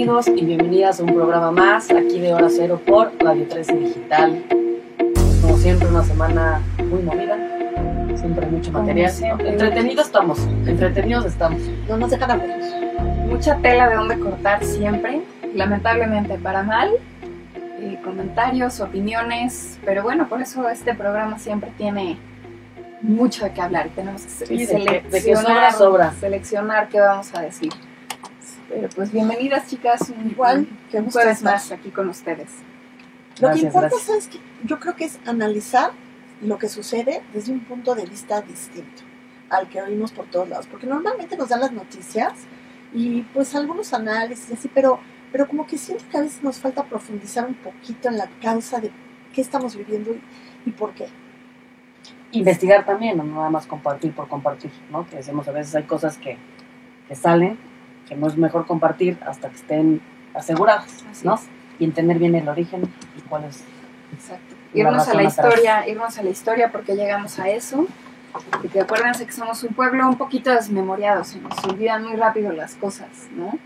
bienvenidos y bienvenidas a un programa más aquí de Hora Cero por Radio 13 Digital. Como siempre, una semana muy movida, siempre hay mucho material. Entretenidos estamos, entretenidos estamos. No nos dejan aburrir. Mucha tela de donde cortar siempre, lamentablemente para mal. eh, comentarios, opiniones, pero bueno, por eso este programa siempre tiene mucho de qué hablar tenemos que Sí, de seleccionar, que- de que sobra, sobra. seleccionar qué vamos a decir. Pero pues bienvenidas chicas, un, Igual, qué un gusto estar. más aquí con ustedes. Lo Gracias, que importa, gracias. ¿sabes qué? Yo creo que es analizar lo que sucede desde un punto de vista distinto al que oímos por todos lados. Porque normalmente nos dan las noticias y pues algunos análisis y así, pero, pero como que siento que a veces nos falta profundizar un poquito en la causa de qué estamos viviendo y, y por qué. Investigar también, no nada más compartir por compartir, ¿no? Que decimos a veces hay cosas que, que salen, que no es mejor compartir hasta que estén aseguradas, Así ¿no? es. Y entender bien el origen y cuál es. Exacto. Irnos a la atrás. historia, irnos a la historia porque llegamos a eso. Porque acuérdense que somos un pueblo un poquito desmemoriado, se nos olvidan muy rápido las cosas, ¿no?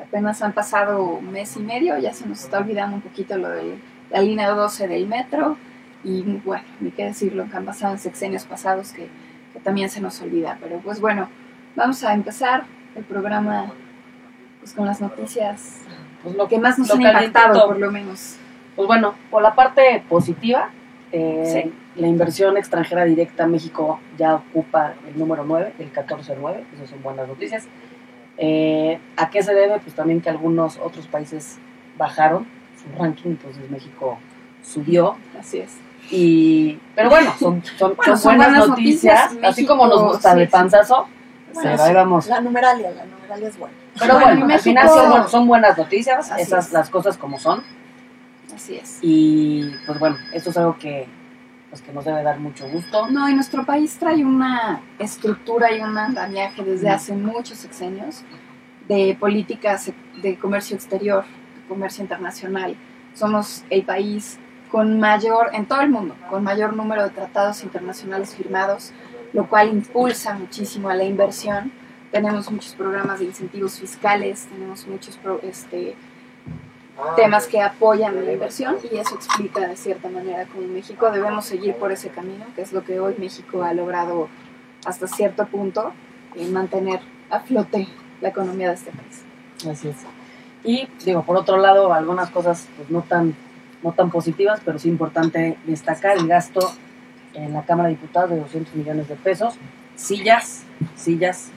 Apenas han pasado un mes y medio, ya se nos está olvidando un poquito lo de la línea 12 del metro y bueno, ni qué decirlo, que han pasado en sexenios pasados que, que también se nos olvida. Pero pues bueno, vamos a empezar el programa pues con las noticias Pues lo que más nos lo han impactado por lo menos. Pues bueno, por la parte positiva, eh, Sí. la inversión extranjera directa a México ya ocupa el número 9, el 14-9, eso son buenas noticias. Eh, ¿A qué se debe? Pues también que algunos otros países bajaron su ranking, entonces México subió. Así es. Y, pero bueno, son, son, Bueno, son son buenas, buenas noticias, noticias. así como nos gusta sí, de sí. panzazo, Bueno, se va y vamos. La numeralia, la numeralia es buena. Pero Bueno, al final son, bu- son buenas noticias, Así esas es. las cosas como son. Así es. Y pues bueno, esto es algo que, pues, que nos debe dar mucho gusto. No, y nuestro país trae una estructura y un andamiaje desde hace muchos sexenios de políticas de comercio exterior, de comercio internacional. Somos el país con mayor, en todo el mundo, con mayor número de tratados internacionales firmados, lo cual impulsa muchísimo a la inversión. Tenemos muchos programas de incentivos fiscales, tenemos muchos pro- este, temas que apoyan la inversión y eso explica de cierta manera cómo México debemos seguir por ese camino, que es lo que hoy México ha logrado hasta cierto punto, eh, mantener a flote la economía de este país. Así es. Y digo, por otro lado, algunas cosas pues no tan, no tan positivas, pero sí importante destacar el gasto en la Cámara de Diputados de 200 millones de pesos. Sillas, sillas,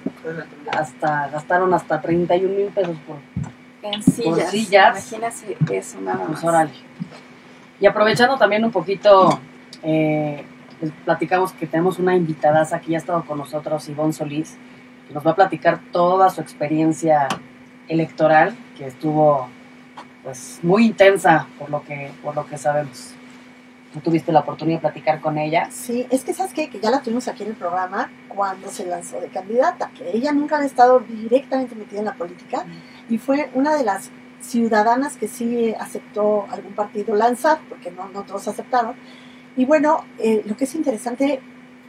hasta gastaron hasta 31 mil pesos por En sillas, sillas. imagínense eso nada más. pues, órale. Y aprovechando también un poquito, eh, les platicamos que tenemos una invitadaza que ya ha estado con nosotros, Ivonne Solís, que nos va a platicar toda su experiencia electoral, que estuvo pues muy intensa por lo que, por lo que sabemos. Tú tuviste la oportunidad de platicar con ella. Sí, es que sabes qué? que ya la tuvimos aquí en el programa cuando se lanzó de candidata, que ella nunca había estado directamente metida en la política y fue una de las ciudadanas que sí aceptó algún partido lanzar, porque no, no todos aceptaron. Y bueno, eh, lo que es interesante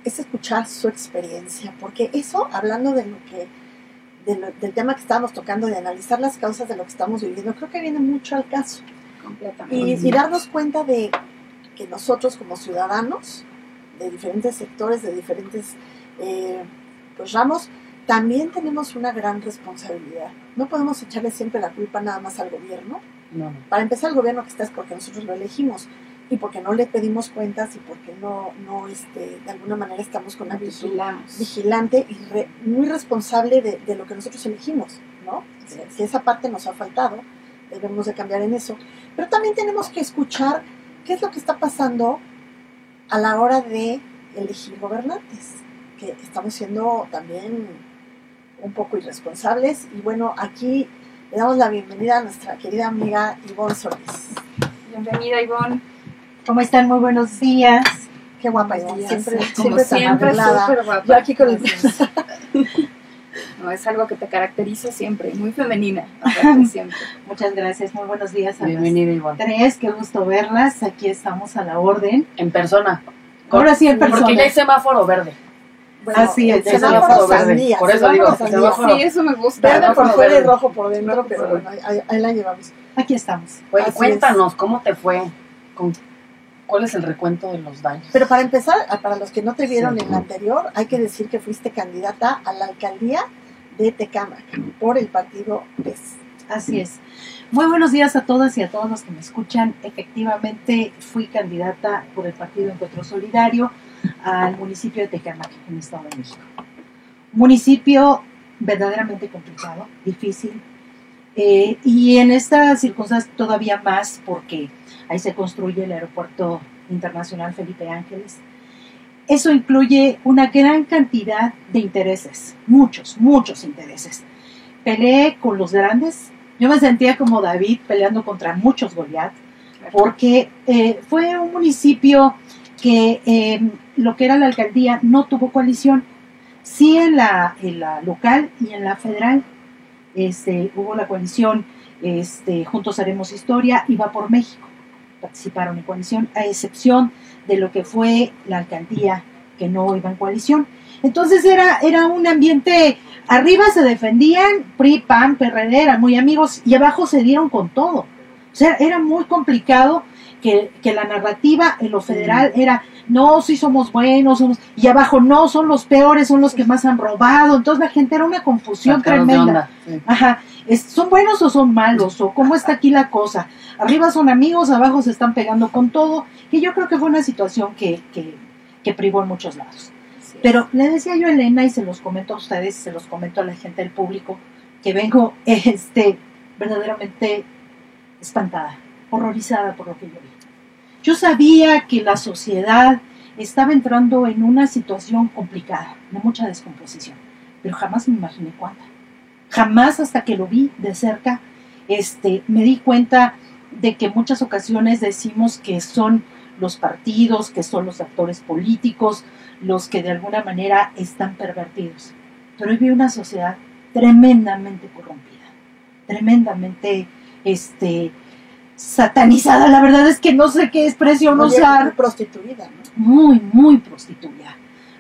es escuchar su experiencia, porque eso, hablando de lo que, de lo- del tema que estábamos tocando, de analizar las causas de lo que estamos viviendo, creo que viene mucho al caso. Completamente. Y, y darnos cuenta de que nosotros como ciudadanos de diferentes sectores, de diferentes eh, pues, ramos, también tenemos una gran responsabilidad. No podemos echarle siempre la culpa nada más al gobierno. No, no. Para empezar, el gobierno que está es porque nosotros lo elegimos y porque no le pedimos cuentas y porque no, no este, de alguna manera estamos con una actitud vigilante y re- muy responsable de, de lo que nosotros elegimos, ¿no? Que esa parte nos ha faltado, debemos de cambiar en eso. Pero también tenemos que escuchar qué es lo que está pasando a la hora de elegir gobernantes, que estamos siendo también un poco irresponsables. Y bueno, aquí le damos la bienvenida a nuestra querida amiga Ivonne Solís. Bienvenida Ivonne. ¿Cómo están? Muy buenos días. Qué guapa Ivonne, días. siempre, Como siempre tan siempre, arreglada. súper guapa. Yo aquí con el... No, es algo que te caracteriza siempre, muy femenina, aparte, siempre. Muchas gracias. Muy buenos días a Bienvenida, Ivonne. tres. Qué gusto verlas. Aquí estamos a la orden. En persona. Ahora sí en persona. Porque ya hay semáforo verde. Bueno, Así es, semáforo verde. sandía, Por eso digo, semáforo- Sí, eso me gusta. Verde por fuera y rojo por dentro, pero bueno, ahí, ahí la llevamos. Aquí estamos. Cuéntanos, ¿cómo te fue? ¿Con- ¿Cuál es el recuento de los daños? Pero para empezar, a- para los que no te vieron Sí. en la anterior, hay que decir que fuiste candidata a la alcaldía de Tecámac por el partido PES. Así es. Muy buenos días a todas y a todos los que me escuchan. Efectivamente, fui candidata por el Partido Encuentro Solidario al municipio de Tecamac, en el Estado de México. Municipio verdaderamente complicado, difícil, eh, y en estas circunstancias todavía más porque ahí se construye el Aeropuerto Internacional Felipe Ángeles. Eso incluye una gran cantidad de intereses, muchos, muchos intereses. Peleé con los grandes, yo me sentía como David peleando contra muchos Goliat, porque eh, fue un municipio que eh, lo que era la alcaldía no tuvo coalición. Sí en la, en la local y en la federal este, hubo la coalición este, Juntos Haremos Historia y Va por México. Participaron en coalición, a excepción de lo que fue la alcaldía que no iba en coalición. Entonces era, era un ambiente, arriba se defendían, PRI, PAN, PRD, eran muy amigos, y abajo se dieron con todo. O sea, era muy complicado que, que la narrativa en lo federal era, no, sí somos buenos, somos, y abajo, no, son los peores, son los que más han robado. Entonces la gente era una confusión tremenda. onda, sí. Ajá, ¿son buenos o son malos? ¿O cómo está aquí la cosa? Arriba son amigos, abajo se están pegando con todo, y yo creo que fue una situación que, que, que privó en muchos lados. Pero le decía yo a Elena, y se los comento a ustedes, se los comento a la gente del público, que vengo este, verdaderamente espantada, horrorizada por lo que yo vi. Yo sabía que la sociedad estaba entrando en una situación complicada, de mucha descomposición, pero jamás me imaginé cuánta. Jamás hasta que lo vi de cerca, este, me di cuenta de que muchas ocasiones decimos que son los partidos, que son los actores políticos, los que de alguna manera están pervertidos. Pero hoy vi una sociedad tremendamente corrompida, tremendamente este, satanizada. La verdad es que no sé qué expresión usar muy prostituida, ¿no? muy, muy prostituida.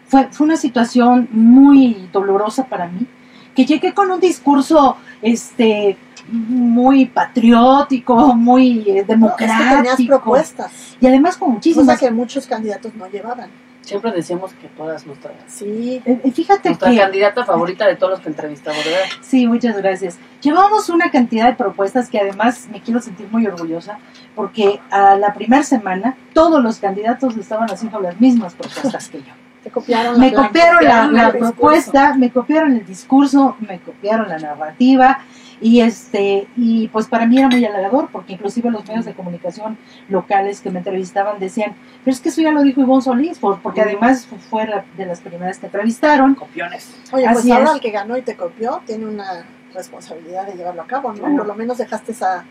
Fue, fue una situación muy dolorosa para mí, que llegué con un discurso este, muy patriótico, muy eh, No, es que tenías democrático, propuestas, y además con cosa muchísimas... que muchos candidatos no llevaban. Siempre decíamos que tú eras nuestra, Sí, Eh, eh, Fíjate nuestra que... candidata favorita de todos los que entrevistamos, ¿verdad? Sí, muchas gracias. Llevamos una cantidad de propuestas que además me quiero sentir muy orgullosa porque a la primera semana todos los candidatos estaban haciendo las mismas propuestas que yo. Te copiaron Me la copiaron la, propuesta, me copiaron el discurso, me copiaron la narrativa y este y pues para mí era muy halagador porque inclusive los medios de comunicación locales que me entrevistaban decían, pero es que eso ya lo dijo Ivonne Solís, por- porque además fue la- de las primeras que entrevistaron. Copiones. Oye, pues ahora es. el que ganó y te copió tiene una responsabilidad de llevarlo a cabo, ¿no? Claro. Por lo menos dejaste esa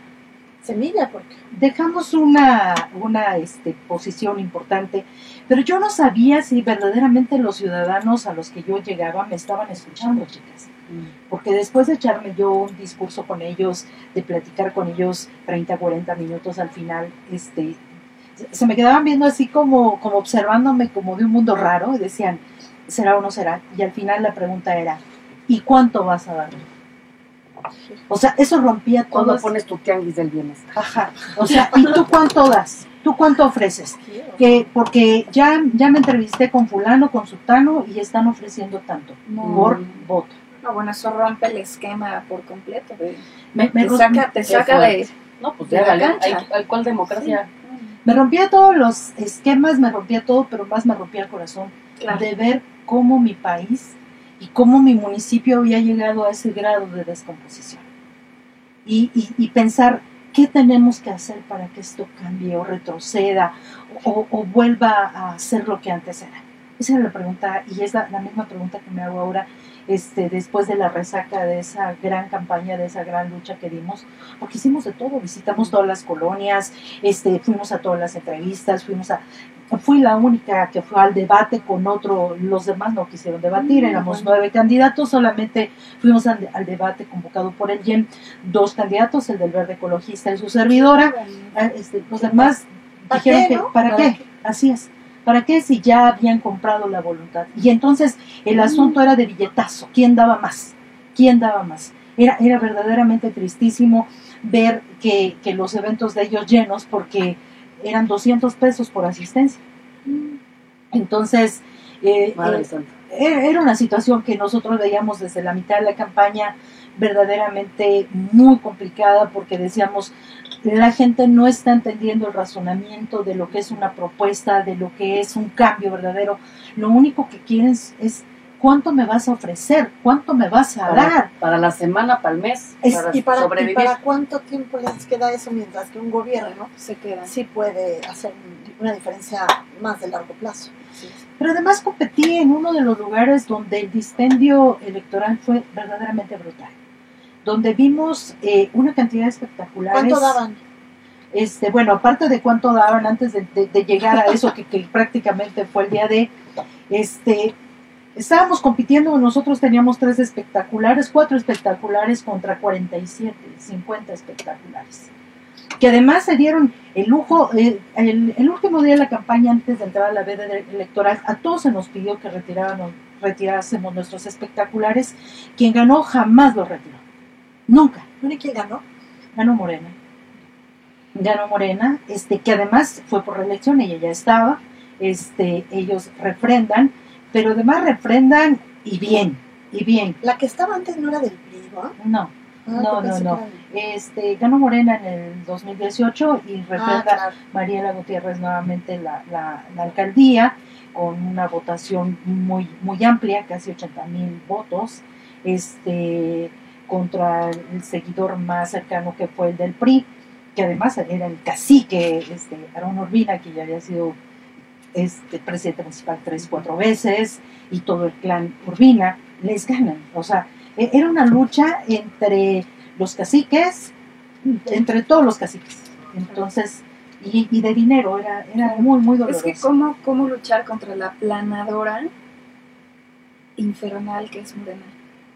semilla, porque dejamos una, una este, posición importante, pero yo no sabía si verdaderamente los ciudadanos a los que yo llegaba me estaban escuchando, chicas. Porque después de echarme yo un discurso con ellos, de platicar con ellos 30, 40 minutos al final, este, se- me quedaban viendo así como, como observándome como de un mundo raro y decían, ¿será o no será? Y al final la pregunta era, ¿y cuánto vas a dar? O sea, eso rompía ¿Cuándo todo. pones tu tianguis del bienestar? Ajá. O sea, ¿y tú cuánto das? ¿Tú cuánto ofreces? Que porque ya, ya me entrevisté con fulano, con sutano y están ofreciendo tanto No. por voto. No, bueno, eso rompe el esquema por completo. de- Me, me te saca, te Qué saca de... No, pues De ya la cancha. ¿Hay, hay cuál democracia? me rompía todos los esquemas, me rompía todo, pero más me rompía el corazón Claro. de ver cómo mi país y cómo mi municipio había llegado a ese grado de descomposición. Y, y- y pensar qué tenemos que hacer para que esto cambie o retroceda o, vuelva a ser lo que antes era. Esa era la pregunta y es la misma pregunta que me hago ahora este, después de la resaca de esa gran campaña, de esa gran lucha que dimos, porque hicimos de todo, visitamos todas las colonias, este, fuimos a todas las entrevistas, fuimos a, fui la única que fue al debate con otro, los demás no quisieron debatir, Mm, éramos bueno. nueve candidatos, solamente fuimos al, al debate convocado por el YEM, dos candidatos, el del verde ecologista y su servidora, Ah, este, los demás ¿Para dijeron que? ¿para, qué? Así es. ¿Para qué si ya habían comprado la voluntad? Y entonces el asunto era de billetazo, ¿quién daba más? ¿Quién daba más? Era, era verdaderamente tristísimo ver que, que los eventos de ellos llenos porque eran 200 pesos por asistencia. Entonces, eh, Madre eh, santa. Era una situación que nosotros veíamos desde la mitad de la campaña verdaderamente muy complicada porque decíamos, la gente no está entendiendo el razonamiento de lo que es una propuesta, de lo que es un cambio verdadero. Lo único que quieren es cuánto me vas a ofrecer, cuánto me vas a Para, dar. para la semana, para el mes, Es- para, y, para, y sobrevivir. para cuánto tiempo les queda eso mientras que un gobierno Se quedan. sí puede hacer un- una diferencia más de largo plazo. Pero además competí en uno de los lugares donde el dispendio electoral fue verdaderamente brutal. Donde vimos eh, una cantidad de espectaculares. ¿Cuánto daban? Este, bueno, aparte de cuánto daban antes de, de- de llegar a eso que, que prácticamente fue el día de, este, estábamos compitiendo, nosotros teníamos tres espectaculares, cuatro espectaculares contra 47, 50 espectaculares. Que además se dieron el lujo, eh, el, el último día de la campaña antes de entrar a la veda electoral, a todos se nos pidió que retiráramos, retirásemos nuestros espectaculares. Quien ganó jamás los retiró. Nunca ¿No quién ganó? ganó Morena. Ganó Morena, este, que además fue por reelección, ella ya estaba, este, ellos refrendan, pero además refrendan y bien, y bien. La que estaba antes no era del PRI, ¿no? No, Ah, No, no, no. que este, ganó Morena en el 2018 y refrenda Ah, claro. Mariela Gutiérrez nuevamente la, la, la alcaldía con una votación muy, muy amplia, casi 80 mil votos, este, contra el seguidor más cercano que fue el del PRI, que además era el cacique, este, Aaron Urbina, que ya había sido este, presidente municipal tres, cuatro veces, y todo el clan Urbina, les ganan. O sea, e- era una lucha entre los caciques, entre todos los caciques. Entonces, y, y de dinero, era, era muy, muy Es doloroso. que cómo, cómo luchar contra la planadora infernal que es Morena.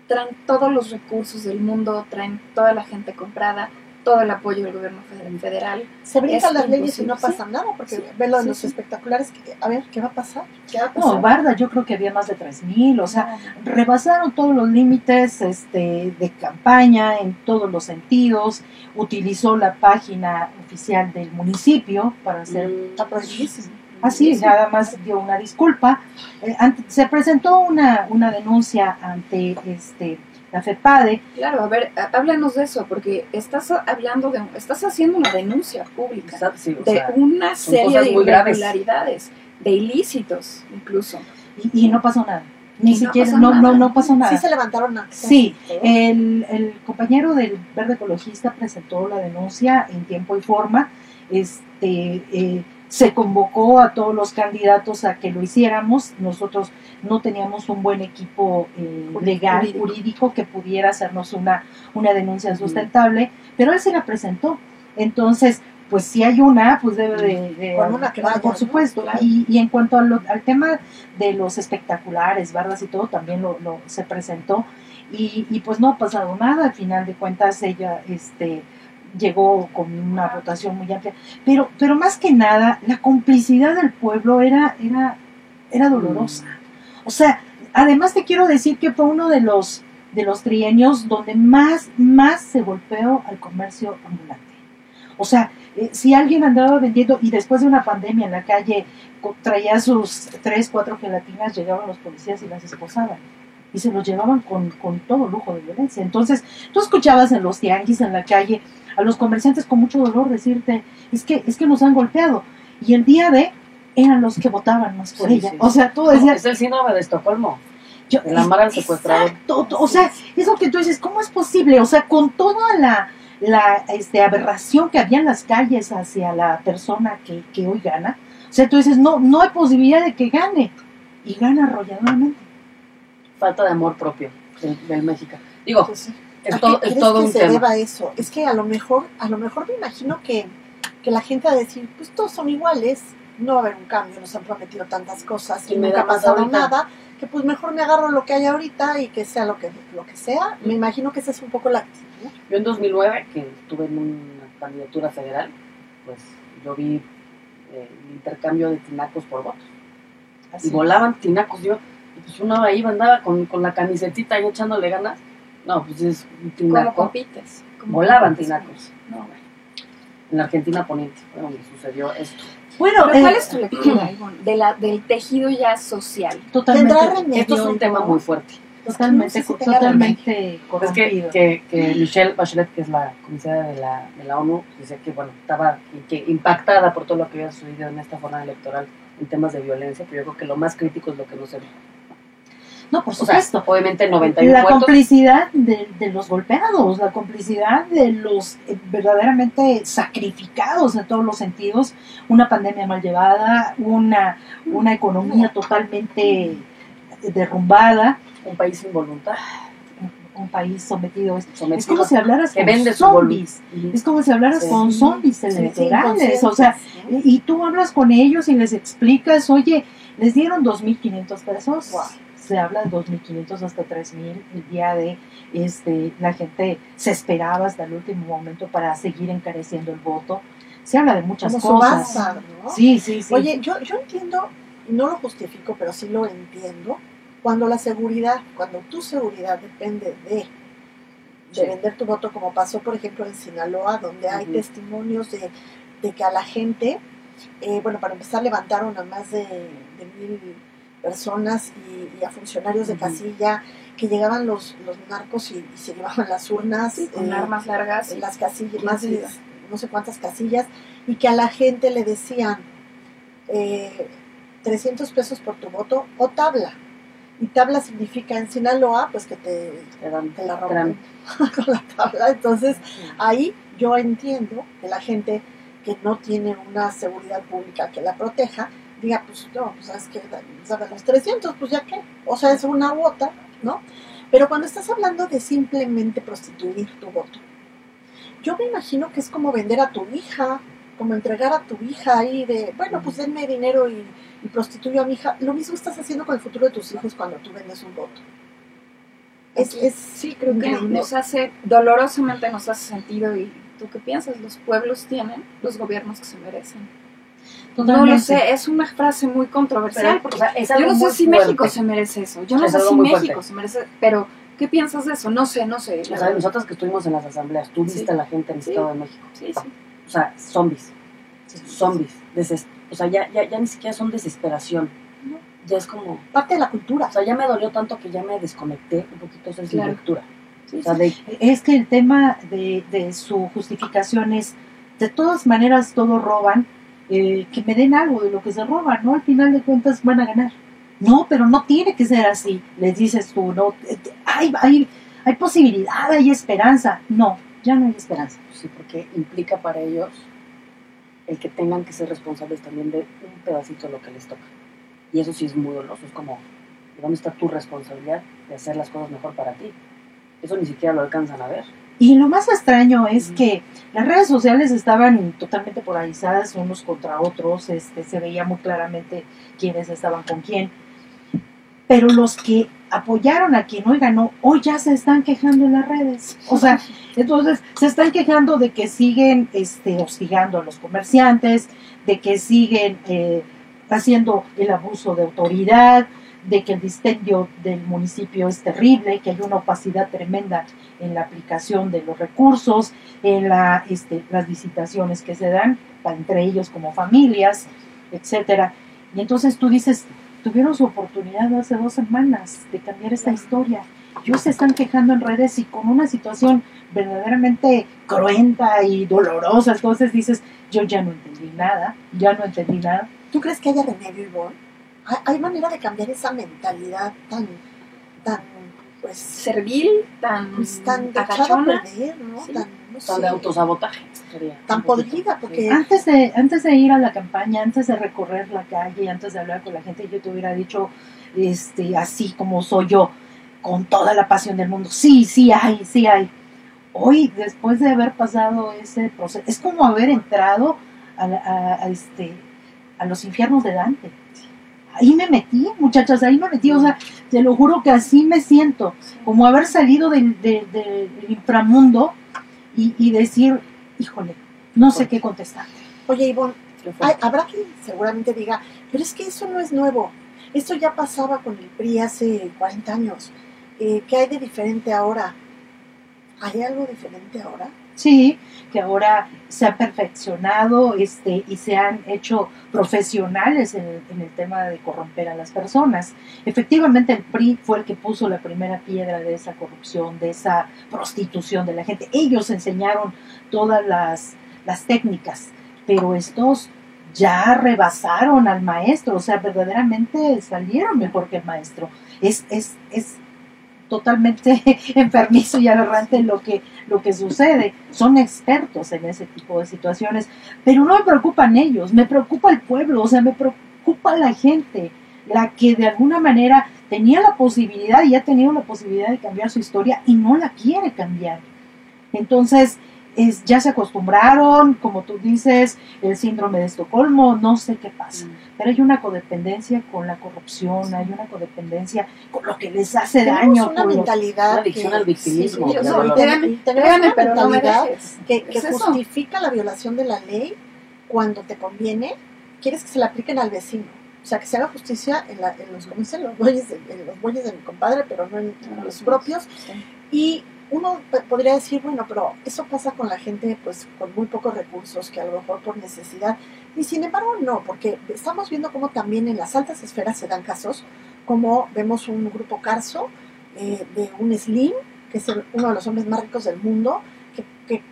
Traen todos los recursos del mundo, traen toda la gente comprada, todo el apoyo del gobierno feder- federal. Se brincan las leyes y no pasa nada, porque Sí, ve lo de sí, los sí. espectaculares. que- a ver, ¿qué va a pasar? ¿Qué va a No? Barda, yo creo que había más de 3.000, o sea, rebasaron todos los límites este, de campaña en todos los sentidos, utilizó la página oficial del municipio para hacer Mm, prohibidísimo. Así, nada más dio una disculpa. Eh, ante- se presentó una, una denuncia ante este, la FEPADE. Claro, a ver, há- háblanos de eso, porque estás hablando de, estás haciendo una denuncia pública Exacto, sí, de sea, una serie de irregularidades, de ilícitos incluso. Y, y no pasó nada. Ni Y no siquiera, pasó no, no, no pasó nada. Sí se levantaron Sí, el, el compañero del Verde Ecologista presentó la denuncia en tiempo y forma. Este, eh, se convocó a todos los candidatos a que lo hiciéramos. Nosotros no teníamos un buen equipo eh, legal, jurídico. jurídico. que pudiera hacernos una, una denuncia sustentable, pero él se la presentó. Entonces, pues si hay una, pues debe de... de- Con una por ¿no? supuesto. Claro. Y, y en cuanto lo- al tema de los espectaculares, bardas y todo, también lo, lo- se presentó. Y, y pues no ha pasado nada, al final de cuentas ella este, llegó con una votación muy amplia. Pero, pero más que nada, la complicidad del pueblo era, era, era dolorosa. O sea, además te quiero decir que fue uno de los, de los trienios donde más, más se golpeó al comercio ambulante. O sea, eh, si alguien andaba vendiendo y después de una pandemia en la calle traía sus tres, cuatro gelatinas, llegaban los policías y las esposaban. Y se los llevaban con, con todo lujo de violencia. Entonces, tú escuchabas en los tianguis, en la calle, a los comerciantes con mucho dolor decirte, es que, es que nos han golpeado. Y el día de eran los que votaban más por Sí, ella. sí. O sea, tú no, decías, es el síndrome de Estocolmo. yo, el amar al secuestrador. Exacto, o sea, es lo que tú dices, ¿cómo es posible? O sea, con toda la, la este, aberración que había en las calles hacia la persona que, que hoy gana, o sea, tú dices, no, no hay posibilidad de que gane. Y gana arrolladoramente. Falta de amor propio del, del México. Digo, Pues sí. Es, ¿A todo, qué es todo que un se tema. deba eso? Es que a lo mejor, a lo mejor me imagino que, que la gente va a decir, pues todos son iguales, no va a haber un cambio, nos han prometido tantas cosas y Y nunca ha pasado nada, que pues mejor me agarro lo que hay ahorita y que sea lo que, lo que sea. Me imagino que esa es un poco la actitud. ¿no? Yo en 2009, que estuve en una candidatura federal, pues yo vi eh, el intercambio de tinacos por votos. Así y volaban tinacos. Yo, y pues uno ahí andaba con, con la camisetita ahí echándole ganas. No, pues es un ¿Cómo tinaco. compites? ¿Cómo Volaban compites? tinacos. No, bueno. En la Argentina Poniente fue donde sucedió esto. Bueno, Pero ¿cuál eh, es tu lectura, de la, del tejido ya social? totalmente. Esto es un tema muy fuerte. totalmente, No sé si totalmente Es que, que, que Michelle Bachelet, que es la comisaria de la, de la ONU, dice que bueno, estaba que impactada por todo lo que había sucedido en esta jornada electoral en temas de violencia, pero yo creo que lo más crítico es lo que no se ve. No, por O sea, supuesto. obviamente 91 la muertos. complicidad de, de los golpeados, la complicidad de los eh, verdaderamente sacrificados en todos los sentidos, una pandemia mal llevada, una, una economía totalmente derrumbada, un país sin voluntad, un país sometido. Sometido, es como si hablaras que con zombies, es como si hablaras Sí. con zombies Sí, sí, electorales, o sea, y tú hablas con ellos y les explicas, oye, les dieron 2.500 pesos, Wow. Se habla de 2.500 hasta 3.000 el día de, este, la gente se esperaba hasta el último momento para seguir encareciendo el voto, se habla de muchas Como cosas. subasta, ¿no? Sí, sí, sí. Oye, yo, yo entiendo, no lo justifico, pero sí lo entiendo, cuando la seguridad, cuando tu seguridad depende de, vender tu voto, como pasó, por ejemplo, en Sinaloa, donde hay testimonios de, de que a la gente, eh, bueno, para empezar, levantaron a más de, de mil personas y, y a funcionarios de casilla, que llegaban los, los narcos y, y se llevaban las urnas. Sí, con eh, armas largas. en las casillas, ¿Quién más de no sé cuántas casillas, y que a la gente le decían eh, 300 pesos por tu voto o tabla. Y tabla significa en Sinaloa, pues que te, Te dan- te la rompen con la tabla. Entonces, ahí yo entiendo que la gente que no tiene una seguridad pública que la proteja, diga, pues no, pues sabes que los 300, pues ya qué, o sea, es una u otra, ¿no? Pero cuando estás hablando de simplemente prostituir tu voto, yo me imagino que es como vender a tu hija, como entregar a tu hija ahí de, bueno, pues denme dinero y, y prostituyo a mi hija. Lo mismo estás haciendo con el futuro de tus hijos cuando tú vendes un voto. Es, es Sí, creo que nos hace, dolorosamente nos hace sentido. ¿Y tú qué piensas? Los pueblos tienen los gobiernos que se merecen. No lo sé, es una frase muy controversial. Pero, porque o sea, es yo no sé si fuerte. México se merece eso. Yo no Es sé si México fuerte. se merece. Pero, ¿qué piensas de eso? No sé, no sé. O sea, nosotros que estuvimos en las asambleas, tú viste Sí. a la gente en el Sí. Estado de México. Sí, sí. O sea, zombies. Zombies. Deses- o sea, ya, ya, ya ni siquiera son desesperación. No. Ya es como. parte de la cultura. O sea, ya me dolió tanto que ya me desconecté un poquito. Esa es Claro. mi lectura. Sí, O sea, de Es que el tema de, de su justificación es, de todas maneras, todos roban, eh, que me den algo de lo que se roban, ¿no? Al final de cuentas van a ganar. No, pero no tiene que ser así, les dices tú, ¿no? Eh, Hay, hay, hay posibilidad, hay esperanza. No, ya no hay esperanza. Sí, porque implica para ellos el que tengan que ser responsables también de un pedacito de lo que les toca. Y eso sí es muy doloroso, es como, ¿de ¿dónde está tu responsabilidad de hacer las cosas mejor para ti? Eso ni siquiera lo alcanzan a ver. Y lo más extraño es que las redes sociales estaban totalmente polarizadas unos contra otros, este, se veía muy claramente quiénes estaban con quién, pero los que apoyaron a quien hoy ganó, hoy ya se están quejando en las redes. O sea, entonces se están quejando de que siguen este, hostigando a los comerciantes, de que siguen eh, haciendo el abuso de autoridad, de que el dispendio del municipio es terrible, que hay una opacidad tremenda en la aplicación de los recursos, en la, este, las visitaciones que se dan, entre ellos como familias, etcétera. Y entonces tú dices, tuvieron su oportunidad hace dos semanas de cambiar esta historia. Ellos se están quejando en redes y con una situación verdaderamente cruenta y dolorosa. Entonces dices, yo ya no entendí nada, ya no entendí nada. ¿Tú crees que haya remedio, Ivonne? ¿Hay, manera de cambiar esa mentalidad tan, tan, pues, Servil, tan, pues, tan echada a agachona. perder, ¿no? Sí. Tan, no Tan sé, de autosabotaje. Sería tan podrida, porque Antes de, antes de ir a la campaña, antes de recorrer la calle, antes de hablar con la gente, yo te hubiera dicho, este, así como soy yo, con toda la pasión del mundo, sí, sí hay, sí hay. Hoy, después de haber pasado ese proceso, es como haber entrado a, la- a- a este, a los infiernos de Dante. Ahí me metí, muchachas, ahí me metí, o sea, te lo juro que así me siento, como haber salido del, del- del inframundo y, y decir, híjole, no sé qué contestar. Oye, Ivonne, hay- habrá quien seguramente diga, pero es que eso no es nuevo. Esto ya pasaba con el PRI hace 40 años. Eh, ¿Qué hay de diferente ahora? ¿Hay algo diferente ahora? Sí, que ahora se ha perfeccionado este, y se han hecho profesionales en el, en el, tema de corromper a las personas. Efectivamente, el PRI fue el que puso la primera piedra de esa corrupción, de esa prostitución de la gente. Ellos enseñaron todas las, las técnicas, pero estos ya rebasaron al maestro, o sea, verdaderamente salieron mejor que el maestro. Es, es, es totalmente enfermizo y aberrante lo que, lo que sucede. Son expertos en ese tipo de situaciones, pero no me preocupan ellos, me preocupa el pueblo, o sea, me preocupa la gente, la que de alguna manera tenía la posibilidad y ha tenido la posibilidad de cambiar su historia y no la quiere cambiar. Entonces, es, ya se acostumbraron, como tú dices, el síndrome de Estocolmo, no sé qué pasa, pero hay una codependencia con la corrupción, hay una codependencia con lo que les hace tenemos daño. una mentalidad una adicción que, al victimismo. sí, tenemos, tenemos una pero no mentalidad dejes. que, que Es eso. justifica la violación de la ley cuando te conviene, quieres que se la apliquen al vecino. O sea, que se haga justicia en, la, en los, los bueyes, de, en los bueyes de mi compadre, pero no en, en los propios. Y uno podría decir, bueno, pero eso pasa con la gente pues con muy pocos recursos, que a lo mejor por necesidad. Y sin embargo, no, porque estamos viendo cómo también en las altas esferas se dan casos, como vemos un grupo Carso eh, de un Slim, que es uno de los hombres más ricos del mundo, que,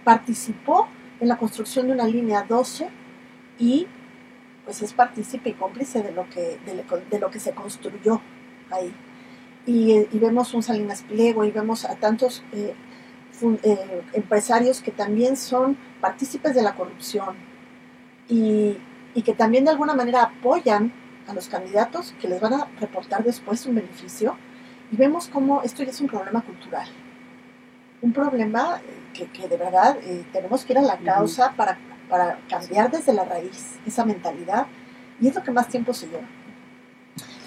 participó en la construcción de una línea 12 y pues es partícipe y cómplice de lo que, de, de lo que se construyó ahí y, y vemos un Salinas Pliego y vemos a tantos eh, fun- eh, empresarios que también son partícipes de la corrupción y, y que también de alguna manera apoyan a los candidatos que les van a reportar después un beneficio y vemos cómo esto ya es un problema cultural. Un problema eh, que, que de verdad eh, tenemos que ir a la causa para, para cambiar desde la raíz esa mentalidad y es lo que más tiempo se lleva.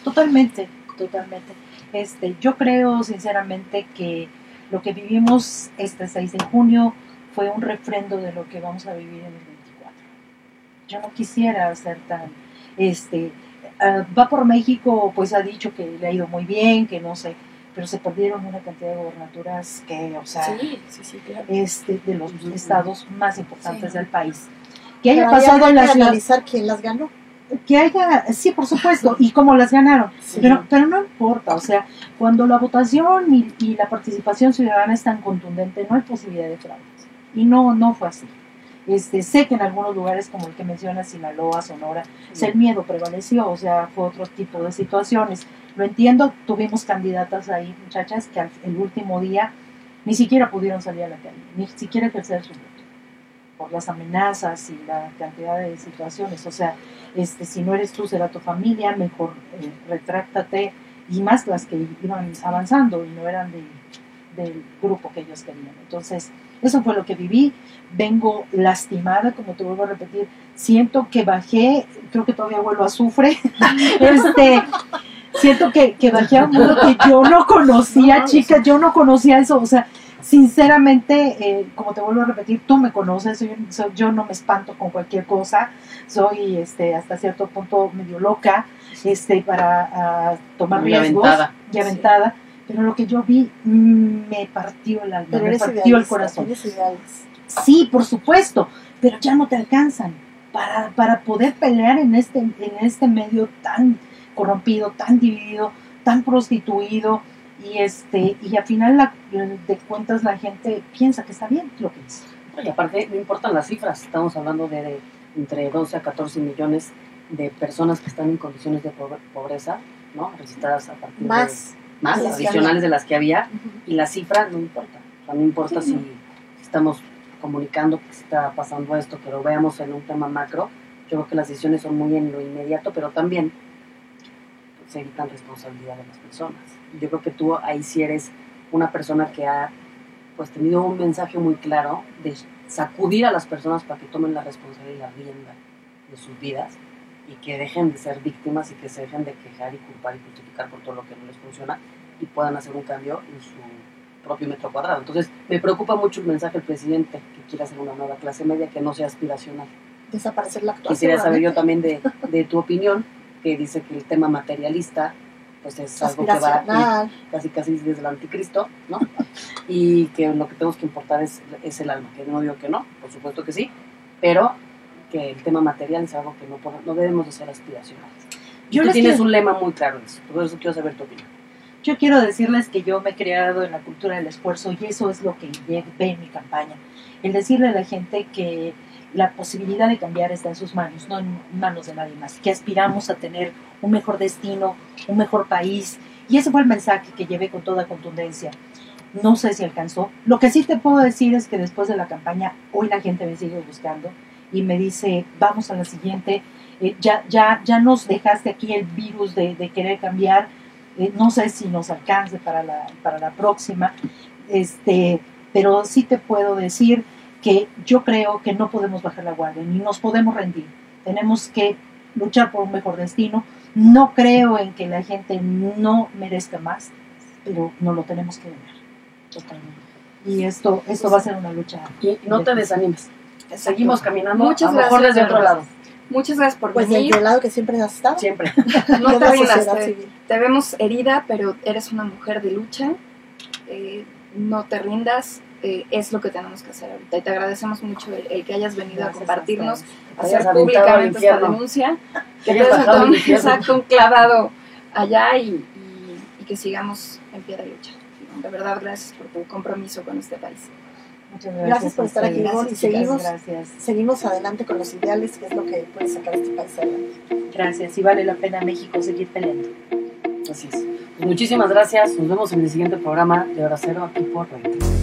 Totalmente, totalmente. Este, yo creo sinceramente que lo que vivimos este 6 de junio fue un refrendo de lo que vamos a vivir en el 24. Yo no quisiera ser tan, este, ah, va por México, pues ha dicho que le ha ido muy bien, que no sé, pero se perdieron una cantidad de gobernaturas que, o sea, sí, sí, sí, claro. este, de los estados más importantes Sí. del país. Que haya Pero pasado en la ciudad, analizar quién las ganó. Que haya, sí, por supuesto, y cómo las ganaron. Sí. Pero, pero no importa, o sea, cuando la votación y, y la participación ciudadana es tan contundente, no hay posibilidad de fraude. Y no, no fue así. Este, sé que en algunos lugares, como el que menciona Sinaloa, Sonora, el miedo prevaleció, o sea, fue otro tipo de situaciones. Lo entiendo, tuvimos candidatas ahí, muchachas, que al el último día ni siquiera pudieron salir a la calle, ni siquiera ejercer su voto, por las amenazas y la cantidad de situaciones. O sea, este, si no eres tú, será tu familia, mejor eh, retráctate, y más las que iban avanzando y no eran de, del grupo que ellos querían. Entonces, eso fue lo que viví. Vengo lastimada, como te vuelvo a repetir. Siento que bajé, creo que todavía vuelvo a azufre. este, siento que, que bajé a un mundo que yo no conocía, No, chicas, yo no conocía eso. O sea, sinceramente, eh, como te vuelvo a repetir, tú me conoces, soy- soy- yo no me espanto con cualquier cosa. Soy este, hasta cierto punto medio loca este, para tomar Muy riesgos aventada. y aventada. Pero lo que yo vi mm, me partió el alma, Pero me partió el corazón. Sí, por supuesto, pero ya no te alcanzan para, para poder pelear en este, en este medio tan corrompido, tan dividido, tan prostituido. Y este y al final la- de cuentas la gente piensa que está bien lo que es. Y aparte, no importan las cifras, estamos hablando de, de entre 12 a 14 millones de personas que están en condiciones de pobre- pobreza, ¿no? Registradas a partir de Más. más de que adicionales de las que había, y la cifra no importa. O sea, no importa Sí, si estamos comunicando que está pasando esto, que lo veamos en un tema macro. Yo creo que las decisiones son muy en lo inmediato, pero también pues, se evitan responsabilidad de las personas. Yo creo que tú ahí sí eres una persona que ha pues tenido un mensaje muy claro de sacudir a las personas para que tomen la responsabilidad y la rienda de sus vidas y que dejen de ser víctimas y que se dejen de quejar y culpar y justificar por todo lo que no les funciona y puedan hacer un cambio en su propio metro cuadrado. Entonces, me preocupa mucho el mensaje del presidente que quiere hacer una nueva clase media que no sea aspiracional. Desaparecer la actual. Quisiera saber yo también de, de tu opinión, que dice que el tema materialista pues es algo que va casi casi desde el anticristo, ¿no? Y que lo que tenemos que importar es, es el alma, que no digo que no, por supuesto que sí, pero que el tema material es algo que no, podemos- no debemos de ser aspiracionales. Yo Tú tienes quiero- un lema muy claro de eso, por eso quiero saber tu opinión. Yo quiero decirles que yo me he creado en la cultura del esfuerzo y eso es lo que ve en mi campaña. El decirle a la gente que la posibilidad de cambiar está en sus manos, no en manos de nadie más. Que aspiramos a tener un mejor destino, un mejor país. Y ese fue el mensaje que llevé con toda contundencia. No sé si alcanzó. Lo que sí te puedo decir es que después de la campaña, hoy la gente me sigue buscando y me dice, vamos a la siguiente. Eh, ya, ya, ya nos dejaste aquí el virus de, querer cambiar. Eh, no sé si nos alcance para la, para la próxima, este, pero sí te puedo decir que yo creo que no podemos bajar la guardia, ni nos podemos rendir. Tenemos que luchar por un mejor destino. No creo en que la gente no merezca más, pero no lo tenemos que ganar. Totalmente. Y esto, esto va a ser una lucha. Y no te desanimes, seguimos caminando, Muchas a lo mejor gracias, desde otro lado, Muchas gracias por Pues venir. del lado que siempre has estado. siempre. No te la rindas. sociedad Te, civil. te vemos herida, pero eres una mujer de lucha. Eh, no te rindas. Eh, es lo que tenemos que hacer ahorita. Y te agradecemos mucho el, el que hayas venido Gracias a compartirnos, a hacer públicamente esta denuncia. Que te hayas exacto, clavado allá y, y- y que sigamos en pie de lucha. De verdad, gracias por tu compromiso con este país. Muchas Gracias por a estar aquí. Ivonne, y seguimos. Gracias. Seguimos adelante con los ideales, que es lo que puede sacar este país adelante. Gracias. Y vale la pena México seguir peleando. Así es. Pues muchísimas gracias, nos vemos en el siguiente programa de Hora Cero aquí por Redes.